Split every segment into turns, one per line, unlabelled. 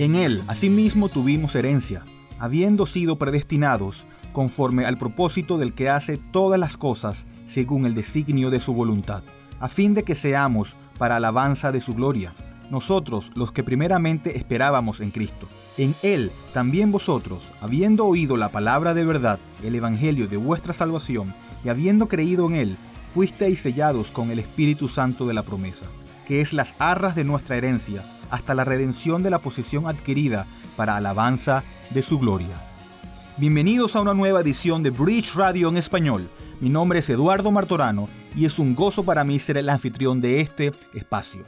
En Él, asimismo, tuvimos herencia, habiendo sido predestinados conforme al propósito del que hace todas las cosas según el designio de su voluntad, a fin de que seamos para alabanza de su gloria, nosotros los que primeramente esperábamos en Cristo. En Él también vosotros, habiendo oído la palabra de verdad, el Evangelio de vuestra salvación, y habiendo creído en Él, fuisteis sellados con el Espíritu Santo de la promesa, que es las arras de nuestra herencia, hasta la redención de la posición adquirida para alabanza de su gloria. Bienvenidos a una nueva edición de Bridge Radio en español. Mi nombre es Eduardo Martorano y es un gozo para mí ser el anfitrión de este espacio.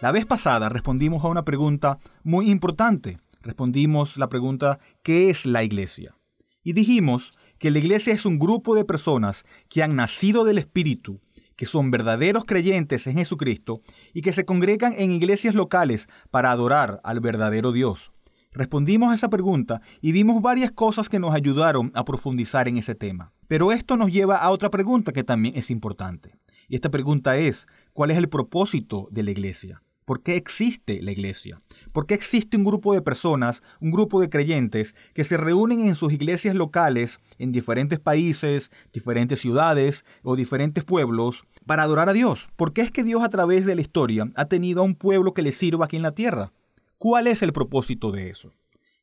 La vez pasada respondimos a una pregunta muy importante. Respondimos la pregunta ¿qué es la iglesia? Y dijimos que la iglesia es un grupo de personas que han nacido del Espíritu, que son verdaderos creyentes en Jesucristo y que se congregan en iglesias locales para adorar al verdadero Dios. Respondimos a esa pregunta y vimos varias cosas que nos ayudaron a profundizar en ese tema. Pero esto nos lleva a otra pregunta que también es importante. Y esta pregunta es, ¿cuál es el propósito de la iglesia? ¿Por qué existe la iglesia? ¿Por qué existe un grupo de personas, un grupo de creyentes que se reúnen en sus iglesias locales en diferentes países, diferentes ciudades o diferentes pueblos para adorar a Dios? ¿Por qué es que Dios a través de la historia ha tenido a un pueblo que le sirva aquí en la tierra? ¿Cuál es el propósito de eso?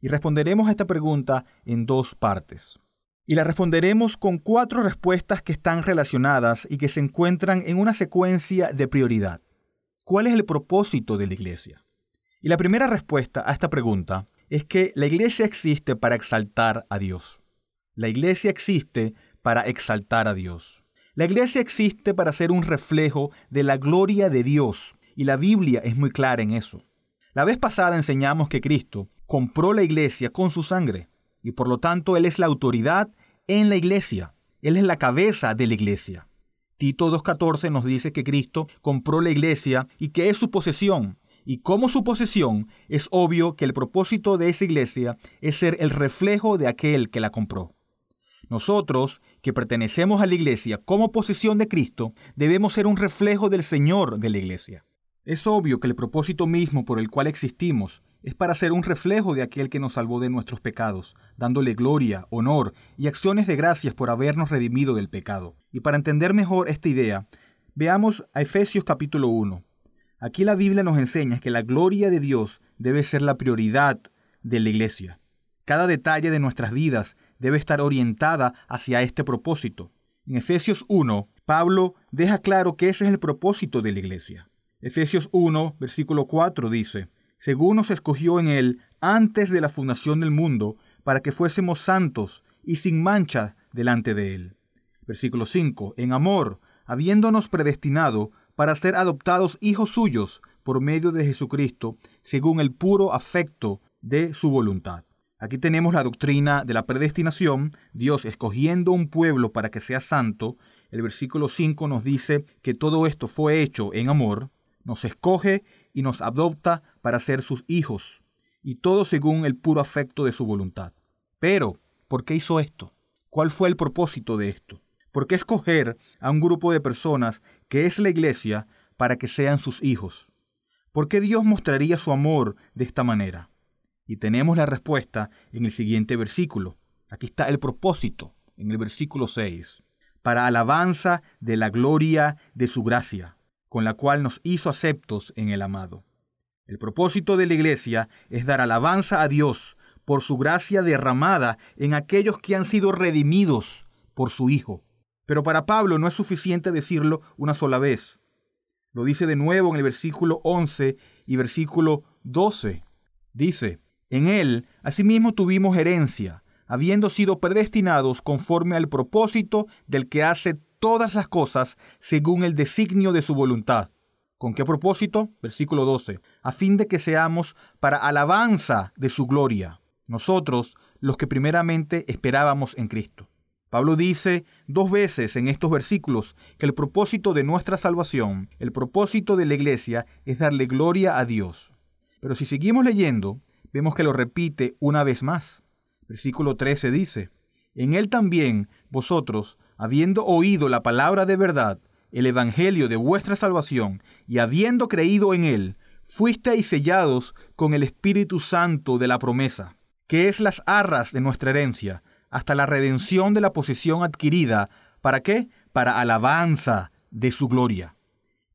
Y responderemos a esta pregunta en dos partes. Y la responderemos con cuatro respuestas que están relacionadas y que se encuentran en una secuencia de prioridad. ¿Cuál es el propósito de la iglesia? Y la primera respuesta a esta pregunta es que la iglesia existe para exaltar a Dios. La iglesia existe para exaltar a Dios. La iglesia existe para ser un reflejo de la gloria de Dios, y la Biblia es muy clara en eso. La vez pasada enseñamos que Cristo compró la iglesia con su sangre y por lo tanto Él es la autoridad en la iglesia. Él es la cabeza de la iglesia. Tito 2.14 nos dice que Cristo compró la iglesia y que es su posesión. Y como su posesión, es obvio que el propósito de esa iglesia es ser el reflejo de aquel que la compró. Nosotros, que pertenecemos a la iglesia como posesión de Cristo, debemos ser un reflejo del Señor de la iglesia. Es obvio que el propósito mismo por el cual existimos es para ser un reflejo de aquel que nos salvó de nuestros pecados, dándole gloria, honor y acciones de gracias por habernos redimido del pecado. Y para entender mejor esta idea, veamos a Efesios capítulo 1. Aquí la Biblia nos enseña que la gloria de Dios debe ser la prioridad de la iglesia. Cada detalle de nuestras vidas debe estar orientada hacia este propósito. En Efesios 1, Pablo deja claro que ese es el propósito de la iglesia. Efesios 1, versículo 4 dice, según nos escogió en él antes de la fundación del mundo, para que fuésemos santos y sin mancha delante de él. Versículo 5, en amor, habiéndonos predestinado para ser adoptados hijos suyos por medio de Jesucristo, según el puro afecto de su voluntad. Aquí tenemos la doctrina de la predestinación, Dios escogiendo un pueblo para que sea santo. El versículo 5 nos dice que todo esto fue hecho en amor nos escoge y nos adopta para ser sus hijos, y todo según el puro afecto de su voluntad. Pero, ¿por qué hizo esto? ¿Cuál fue el propósito de esto? ¿Por qué escoger a un grupo de personas que es la iglesia para que sean sus hijos? ¿Por qué Dios mostraría su amor de esta manera? Y tenemos la respuesta en el siguiente versículo. Aquí está el propósito, en el versículo 6. Para alabanza de la gloria de su gracia con la cual nos hizo aceptos en el amado. El propósito de la Iglesia es dar alabanza a Dios por su gracia derramada en aquellos que han sido redimidos por su Hijo. Pero para Pablo no es suficiente decirlo una sola vez. Lo dice de nuevo en el versículo 11 y versículo 12. Dice, en él asimismo tuvimos herencia, habiendo sido predestinados conforme al propósito del que hace todas las cosas según el designio de su voluntad. ¿Con qué propósito? Versículo 12. A fin de que seamos para alabanza de su gloria, nosotros los que primeramente esperábamos en Cristo. Pablo dice dos veces en estos versículos que el propósito de nuestra salvación, el propósito de la iglesia, es darle gloria a Dios. Pero si seguimos leyendo, vemos que lo repite una vez más. Versículo 13 dice, En él también vosotros, habiendo oído la palabra de verdad, el Evangelio de vuestra salvación, y habiendo creído en él, fuisteis sellados con el Espíritu Santo de la promesa, que es las arras de nuestra herencia, hasta la redención de la posesión adquirida. ¿Para qué? Para alabanza de su gloria.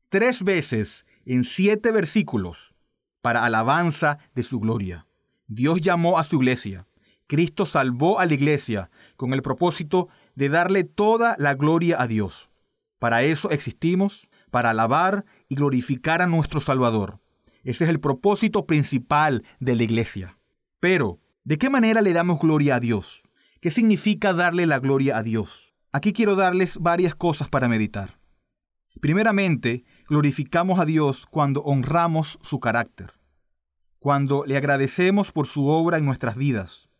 Tres veces en siete versículos, para alabanza de su gloria. Dios llamó a su iglesia. Cristo salvó a la iglesia con el propósito de darle toda la gloria a Dios. Para eso existimos, para alabar y glorificar a nuestro Salvador. Ese es el propósito principal de la iglesia. Pero, ¿de qué manera le damos gloria a Dios? ¿Qué significa darle la gloria a Dios? Aquí quiero darles varias cosas para meditar. Primeramente, glorificamos a Dios cuando honramos su carácter, cuando le agradecemos por su obra en nuestras vidas,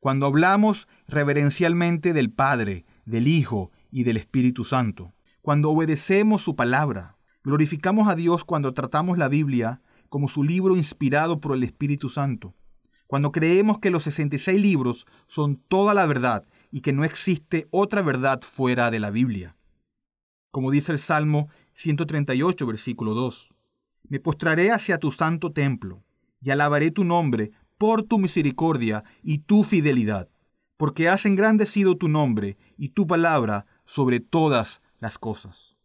cuando hablamos reverencialmente del Padre, del Hijo y del Espíritu Santo, cuando obedecemos su palabra. Glorificamos a Dios cuando tratamos la Biblia como su libro inspirado por el Espíritu Santo, cuando creemos que los 66 libros son toda la verdad y que no existe otra verdad fuera de la Biblia. Como dice el Salmo 138, versículo 2, Me postraré hacia tu santo templo y alabaré tu nombre por tu misericordia y tu fidelidad, porque has engrandecido tu nombre y tu palabra sobre todas las cosas.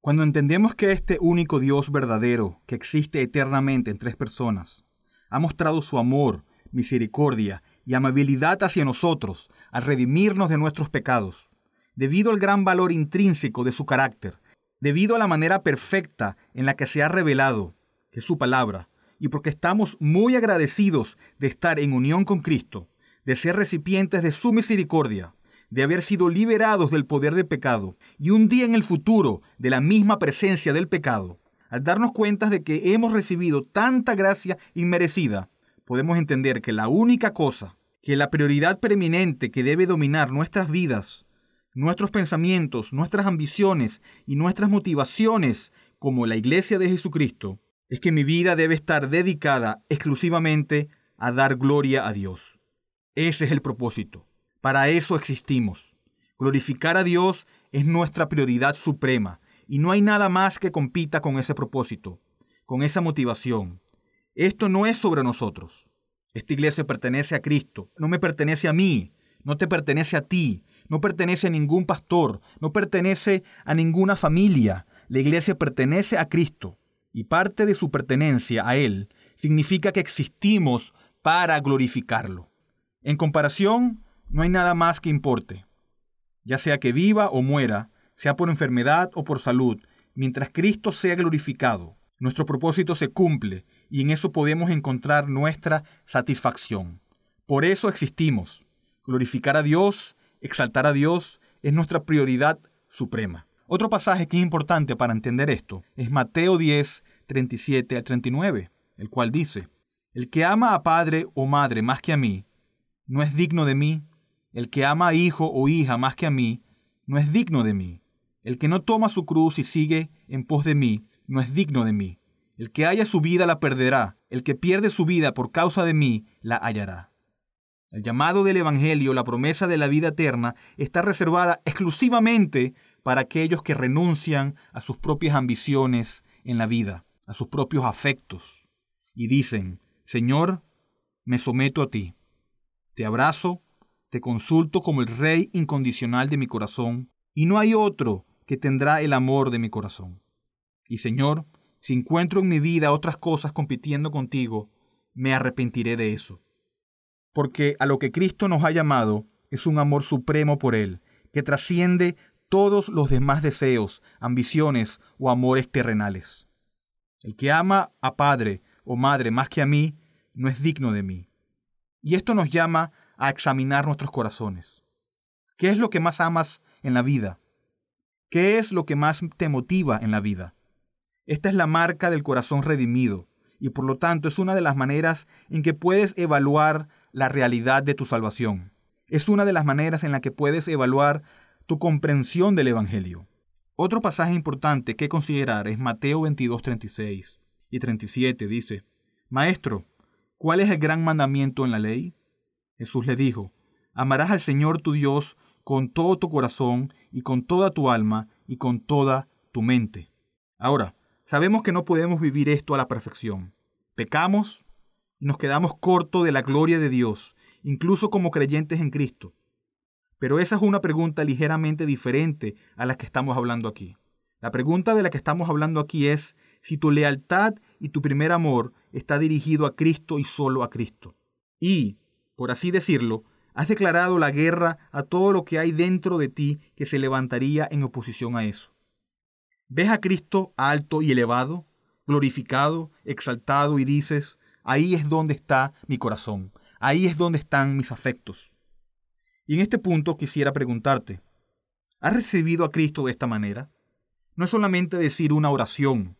Cuando entendemos que este único Dios verdadero, que existe eternamente en tres personas, ha mostrado su amor, misericordia y amabilidad hacia nosotros al redimirnos de nuestros pecados, debido al gran valor intrínseco de su carácter, debido a la manera perfecta en la que se ha revelado, que su palabra, y porque estamos muy agradecidos de estar en unión con Cristo, de ser recipientes de su misericordia, de haber sido liberados del poder del pecado y un día en el futuro de la misma presencia del pecado, al darnos cuenta de que hemos recibido tanta gracia inmerecida, podemos entender que la única cosa, que la prioridad preeminente que debe dominar nuestras vidas, nuestros pensamientos, nuestras ambiciones y nuestras motivaciones como la iglesia de Jesucristo, es que mi vida debe estar dedicada exclusivamente a dar gloria a Dios. Ese es el propósito. Para eso existimos. Glorificar a Dios es nuestra prioridad suprema y no hay nada más que compita con ese propósito, con esa motivación. Esto no es sobre nosotros. Esta iglesia pertenece a Cristo, no me pertenece a mí, no te pertenece a ti, no pertenece a ningún pastor, no pertenece a ninguna familia. La iglesia pertenece a Cristo y parte de su pertenencia a Él significa que existimos para glorificarlo. En comparación, no hay nada más que importe, ya sea que viva o muera, sea por enfermedad o por salud, mientras Cristo sea glorificado, nuestro propósito se cumple y en eso podemos encontrar nuestra satisfacción. Por eso existimos. Glorificar a Dios, exaltar a Dios, es nuestra prioridad suprema. Otro pasaje que es importante para entender esto es Mateo 10, 37 al 39, el cual dice, El que ama a padre o madre más que a mí, no es digno de mí. El que ama a hijo o hija más que a mí, no es digno de mí. El que no toma su cruz y sigue en pos de mí, no es digno de mí. El que haya su vida la perderá, el que pierde su vida por causa de mí, la hallará. El llamado del Evangelio, la promesa de la vida eterna, está reservada exclusivamente para aquellos que renuncian a sus propias ambiciones en la vida, a sus propios afectos, y dicen, Señor, me someto a ti, te abrazo, te consulto como el Rey incondicional de mi corazón, y no hay otro que tendrá el amor de mi corazón. Y Señor, si encuentro en mi vida otras cosas compitiendo contigo, me arrepentiré de eso. Porque a lo que Cristo nos ha llamado es un amor supremo por Él, que trasciende todos los demás deseos, ambiciones o amores terrenales. El que ama a padre o madre más que a mí, no es digno de mí. Y esto nos llama a examinar nuestros corazones. ¿Qué es lo que más amas en la vida? ¿Qué es lo que más te motiva en la vida? Esta es la marca del corazón redimido y por lo tanto es una de las maneras en que puedes evaluar la realidad de tu salvación. Es una de las maneras en la que puedes evaluar tu comprensión del Evangelio. Otro pasaje importante que considerar es Mateo 22, 36 y 37. Dice, Maestro, ¿cuál es el gran mandamiento en la ley? Jesús le dijo, Amarás al Señor tu Dios con todo tu corazón y con toda tu alma y con toda tu mente. Ahora, sabemos que no podemos vivir esto a la perfección. Pecamos y nos quedamos cortos de la gloria de Dios, incluso como creyentes en Cristo. Pero esa es una pregunta ligeramente diferente a la que estamos hablando aquí. La pregunta de la que estamos hablando aquí es si tu lealtad y tu primer amor está dirigido a Cristo y solo a Cristo. Y, por así decirlo, has declarado la guerra a todo lo que hay dentro de ti que se levantaría en oposición a eso. ¿Ves a Cristo alto y elevado, glorificado, exaltado y dices, ahí es donde está mi corazón, ahí es donde están mis afectos? Y en este punto quisiera preguntarte, ¿has recibido a Cristo de esta manera? No es solamente decir una oración,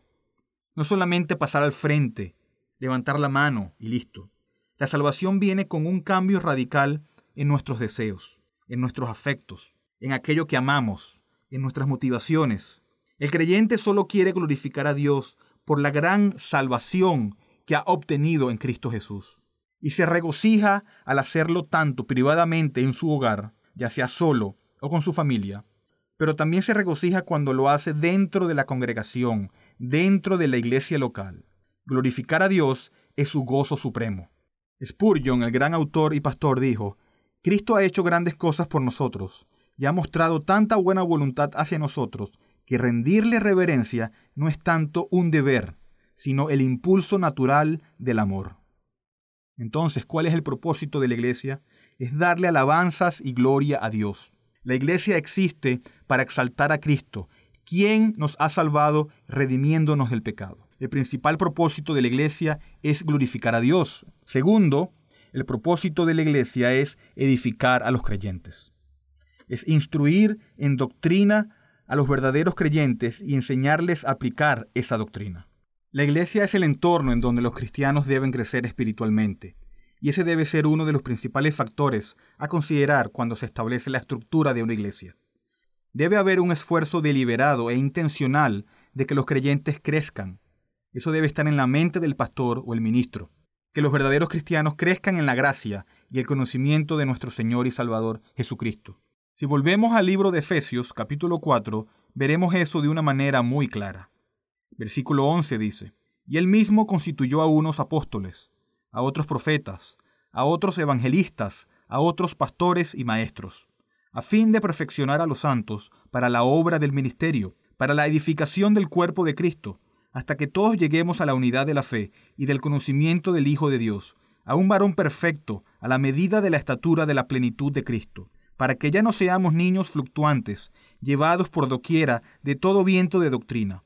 no es solamente pasar al frente, levantar la mano y listo. La salvación viene con un cambio radical en nuestros deseos, en nuestros afectos, en aquello que amamos, en nuestras motivaciones. El creyente solo quiere glorificar a Dios por la gran salvación que ha obtenido en Cristo Jesús. Y se regocija al hacerlo tanto privadamente en su hogar, ya sea solo o con su familia, pero también se regocija cuando lo hace dentro de la congregación, dentro de la iglesia local. Glorificar a Dios es su gozo supremo. Spurgeon, el gran autor y pastor, dijo, Cristo ha hecho grandes cosas por nosotros y ha mostrado tanta buena voluntad hacia nosotros que rendirle reverencia no es tanto un deber, sino el impulso natural del amor. Entonces, ¿cuál es el propósito de la iglesia? Es darle alabanzas y gloria a Dios. La iglesia existe para exaltar a Cristo, quien nos ha salvado redimiéndonos del pecado. El principal propósito de la iglesia es glorificar a Dios. Segundo, el propósito de la iglesia es edificar a los creyentes. Es instruir en doctrina a los verdaderos creyentes y enseñarles a aplicar esa doctrina. La iglesia es el entorno en donde los cristianos deben crecer espiritualmente y ese debe ser uno de los principales factores a considerar cuando se establece la estructura de una iglesia. Debe haber un esfuerzo deliberado e intencional de que los creyentes crezcan. Eso debe estar en la mente del pastor o el ministro. Que los verdaderos cristianos crezcan en la gracia y el conocimiento de nuestro Señor y Salvador Jesucristo. Si volvemos al libro de Efesios capítulo 4, veremos eso de una manera muy clara. Versículo 11 dice, Y él mismo constituyó a unos apóstoles, a otros profetas, a otros evangelistas, a otros pastores y maestros, a fin de perfeccionar a los santos para la obra del ministerio, para la edificación del cuerpo de Cristo, hasta que todos lleguemos a la unidad de la fe y del conocimiento del Hijo de Dios, a un varón perfecto, a la medida de la estatura de la plenitud de Cristo, para que ya no seamos niños fluctuantes, llevados por doquiera de todo viento de doctrina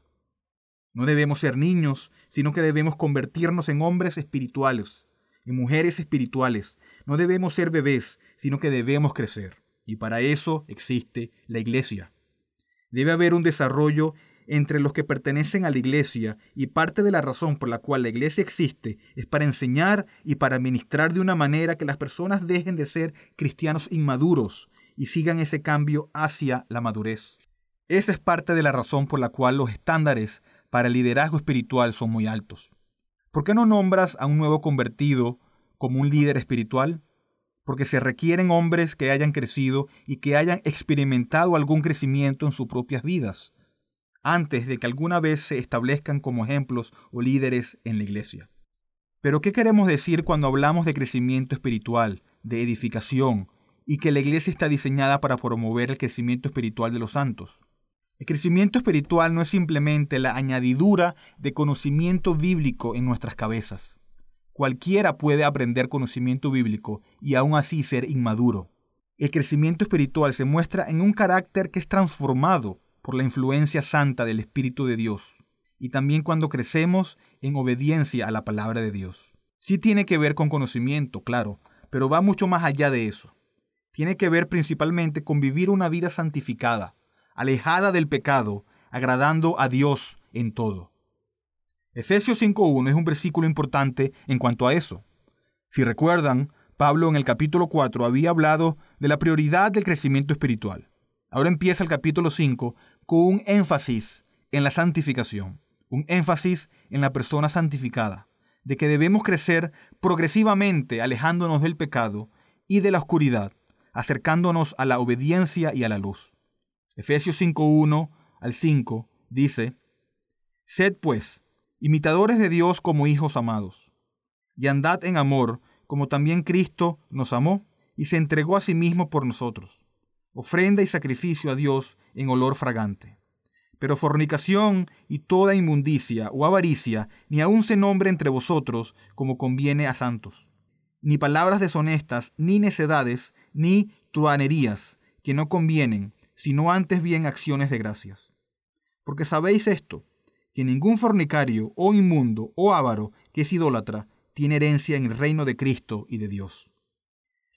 No debemos ser niños, sino que debemos convertirnos en hombres espirituales, en mujeres espirituales. No debemos ser bebés, sino que debemos crecer. Y para eso existe la iglesia. Debe haber un desarrollo entre los que pertenecen a la iglesia y parte de la razón por la cual la iglesia existe es para enseñar y para ministrar de una manera que las personas dejen de ser cristianos inmaduros y sigan ese cambio hacia la madurez. Esa es parte de la razón por la cual los estándares para el liderazgo espiritual son muy altos. ¿Por qué no nombras a un nuevo convertido como un líder espiritual? Porque se requieren hombres que hayan crecido y que hayan experimentado algún crecimiento en sus propias vidas, antes de que alguna vez se establezcan como ejemplos o líderes en la iglesia. Pero ¿qué queremos decir cuando hablamos de crecimiento espiritual, de edificación, y que la iglesia está diseñada para promover el crecimiento espiritual de los santos? El crecimiento espiritual no es simplemente la añadidura de conocimiento bíblico en nuestras cabezas. Cualquiera puede aprender conocimiento bíblico y aún así ser inmaduro. El crecimiento espiritual se muestra en un carácter que es transformado por la influencia santa del Espíritu de Dios y también cuando crecemos en obediencia a la palabra de Dios. Sí tiene que ver con conocimiento, claro, pero va mucho más allá de eso. Tiene que ver principalmente con vivir una vida santificada, alejada del pecado, agradando a Dios en todo. Efesios 5.1 es un versículo importante en cuanto a eso. Si recuerdan, Pablo en el capítulo 4 había hablado de la prioridad del crecimiento espiritual. Ahora empieza el capítulo 5 con un énfasis en la santificación, un énfasis en la persona santificada, de que debemos crecer progresivamente alejándonos del pecado y de la oscuridad, acercándonos a la obediencia y a la luz. Efesios 5.1 al 5 dice, Sed pues, imitadores de Dios como hijos amados, y andad en amor, como también Cristo nos amó y se entregó a sí mismo por nosotros, ofrenda y sacrificio a Dios en olor fragante. Pero fornicación y toda inmundicia o avaricia ni aun se nombre entre vosotros como conviene a santos. Ni palabras deshonestas, ni necedades, ni truanerías, que no convienen, sino antes bien acciones de gracias. Porque sabéis esto, que ningún fornicario o inmundo o avaro que es idólatra tiene herencia en el reino de Cristo y de Dios.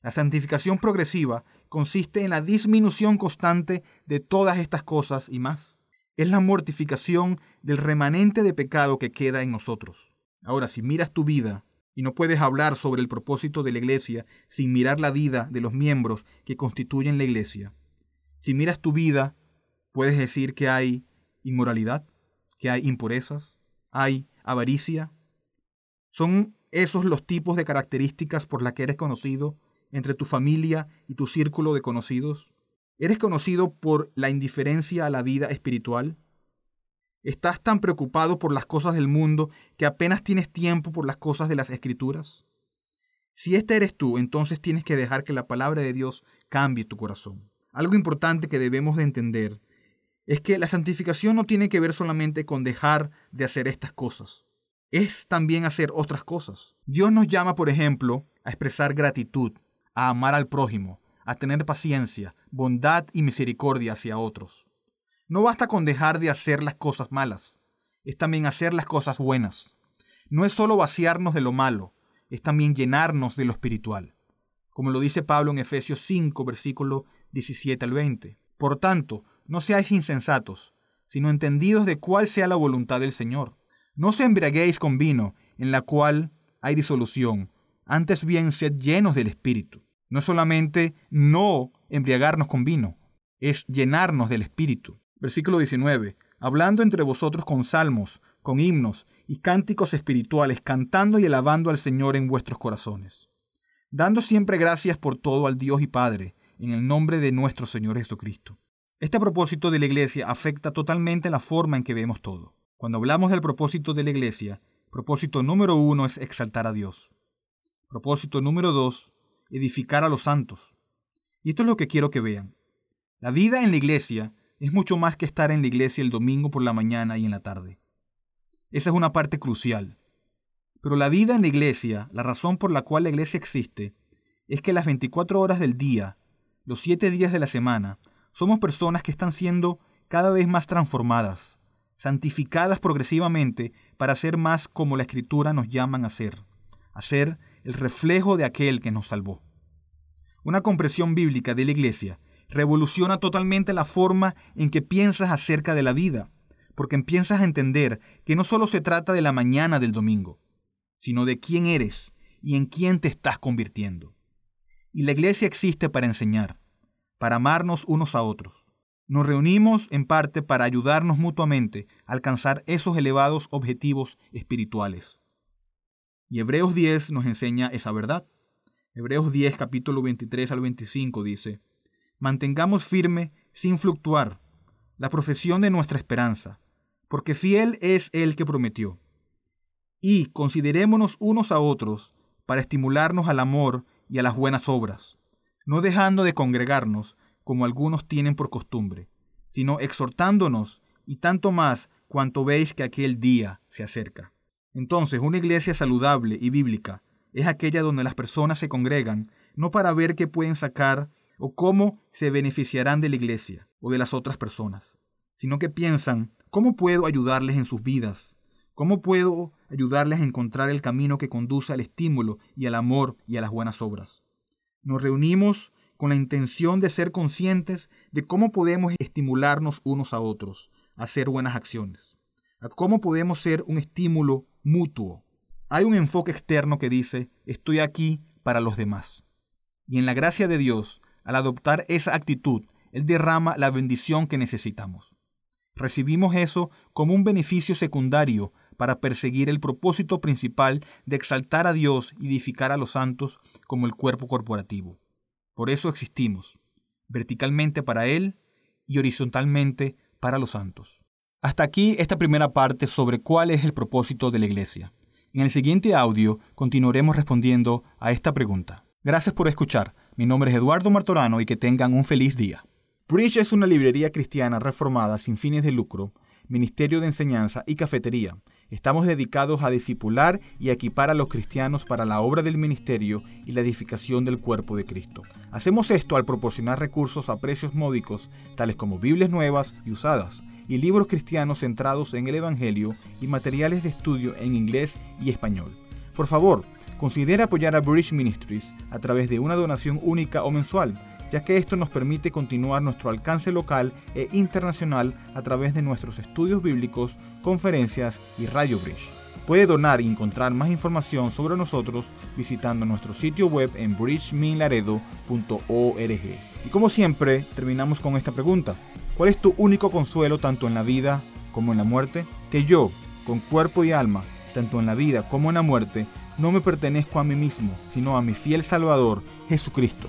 La santificación progresiva consiste en la disminución constante de todas estas cosas y más. Es la mortificación del remanente de pecado que queda en nosotros. Ahora, si miras tu vida y no puedes hablar sobre el propósito de la iglesia sin mirar la vida de los miembros que constituyen la iglesia, si miras tu vida, puedes decir que hay inmoralidad, que hay impurezas, hay avaricia. ¿Son esos los tipos de características por las que eres conocido entre tu familia y tu círculo de conocidos? ¿Eres conocido por la indiferencia a la vida espiritual? ¿Estás tan preocupado por las cosas del mundo que apenas tienes tiempo por las cosas de las escrituras? Si este eres tú, entonces tienes que dejar que la palabra de Dios cambie tu corazón. Algo importante que debemos de entender es que la santificación no tiene que ver solamente con dejar de hacer estas cosas. Es también hacer otras cosas. Dios nos llama, por ejemplo, a expresar gratitud, a amar al prójimo, a tener paciencia, bondad y misericordia hacia otros. No basta con dejar de hacer las cosas malas, es también hacer las cosas buenas. No es solo vaciarnos de lo malo, es también llenarnos de lo espiritual. Como lo dice Pablo en Efesios 5, versículo 17 al 20. Por tanto, no seáis insensatos, sino entendidos de cuál sea la voluntad del Señor. No se embriaguéis con vino, en la cual hay disolución, antes bien sed llenos del Espíritu. No solamente no embriagarnos con vino, es llenarnos del Espíritu. Versículo 19. Hablando entre vosotros con salmos, con himnos y cánticos espirituales, cantando y alabando al Señor en vuestros corazones. Dando siempre gracias por todo al Dios y Padre, en el nombre de nuestro Señor Jesucristo este propósito de la iglesia afecta totalmente la forma en que vemos todo. Cuando hablamos del propósito de la iglesia, propósito número uno es exaltar a Dios. Propósito número dos, edificar a los santos. Y esto es lo que quiero que vean. La vida en la iglesia es mucho más que estar en la iglesia el domingo por la mañana y en la tarde. Esa es una parte crucial. Pero la vida en la iglesia, la razón por la cual la iglesia existe, es que las 24 horas del día, los 7 días de la semana, somos personas que están siendo cada vez más transformadas, santificadas progresivamente para ser más como la escritura nos llaman a ser, a ser el reflejo de aquel que nos salvó. Una comprensión bíblica de la iglesia revoluciona totalmente la forma en que piensas acerca de la vida, porque empiezas a entender que no solo se trata de la mañana del domingo, sino de quién eres y en quién te estás convirtiendo. Y la iglesia existe para enseñar, para amarnos unos a otros. Nos reunimos en parte para ayudarnos mutuamente a alcanzar esos elevados objetivos espirituales. Y Hebreos 10 nos enseña esa verdad. Hebreos 10 capítulo 23 al 25 dice, Mantengamos firme, sin fluctuar, la profesión de nuestra esperanza, porque fiel es el que prometió. Y considerémonos unos a otros para estimularnos al amor y a las buenas obras no dejando de congregarnos como algunos tienen por costumbre, sino exhortándonos y tanto más cuanto veis que aquel día se acerca. Entonces, una iglesia saludable y bíblica es aquella donde las personas se congregan no para ver qué pueden sacar o cómo se beneficiarán de la iglesia o de las otras personas, sino que piensan cómo puedo ayudarles en sus vidas, cómo puedo ayudarles a encontrar el camino que conduce al estímulo y al amor y a las buenas obras. Nos reunimos con la intención de ser conscientes de cómo podemos estimularnos unos a otros a hacer buenas acciones, a cómo podemos ser un estímulo mutuo. Hay un enfoque externo que dice, estoy aquí para los demás. Y en la gracia de Dios, al adoptar esa actitud, Él derrama la bendición que necesitamos. Recibimos eso como un beneficio secundario para perseguir el propósito principal de exaltar a Dios y edificar a los santos como el cuerpo corporativo. Por eso existimos, verticalmente para Él y horizontalmente para los santos. Hasta aquí esta primera parte sobre cuál es el propósito de la Iglesia. En el siguiente audio continuaremos respondiendo a esta pregunta. Gracias por escuchar. Mi nombre es Eduardo Martorano y que tengan un feliz día. Bridge es una librería cristiana reformada sin fines de lucro, ministerio de enseñanza y cafetería Estamos dedicados a discipular y equipar a los cristianos para la obra del ministerio y la edificación del cuerpo de Cristo. Hacemos esto al proporcionar recursos a precios módicos, tales como Biblias nuevas y usadas, y libros cristianos centrados en el Evangelio y materiales de estudio en inglés y español. Por favor, considera apoyar a British Ministries a través de una donación única o mensual ya que esto nos permite continuar nuestro alcance local e internacional a través de nuestros estudios bíblicos, conferencias y Radio Bridge. Puede donar y encontrar más información sobre nosotros visitando nuestro sitio web en bridgeminlaredo.org. Y como siempre, terminamos con esta pregunta. ¿Cuál es tu único consuelo tanto en la vida como en la muerte? Que yo, con cuerpo y alma, tanto en la vida como en la muerte, no me pertenezco a mí mismo, sino a mi fiel Salvador, Jesucristo.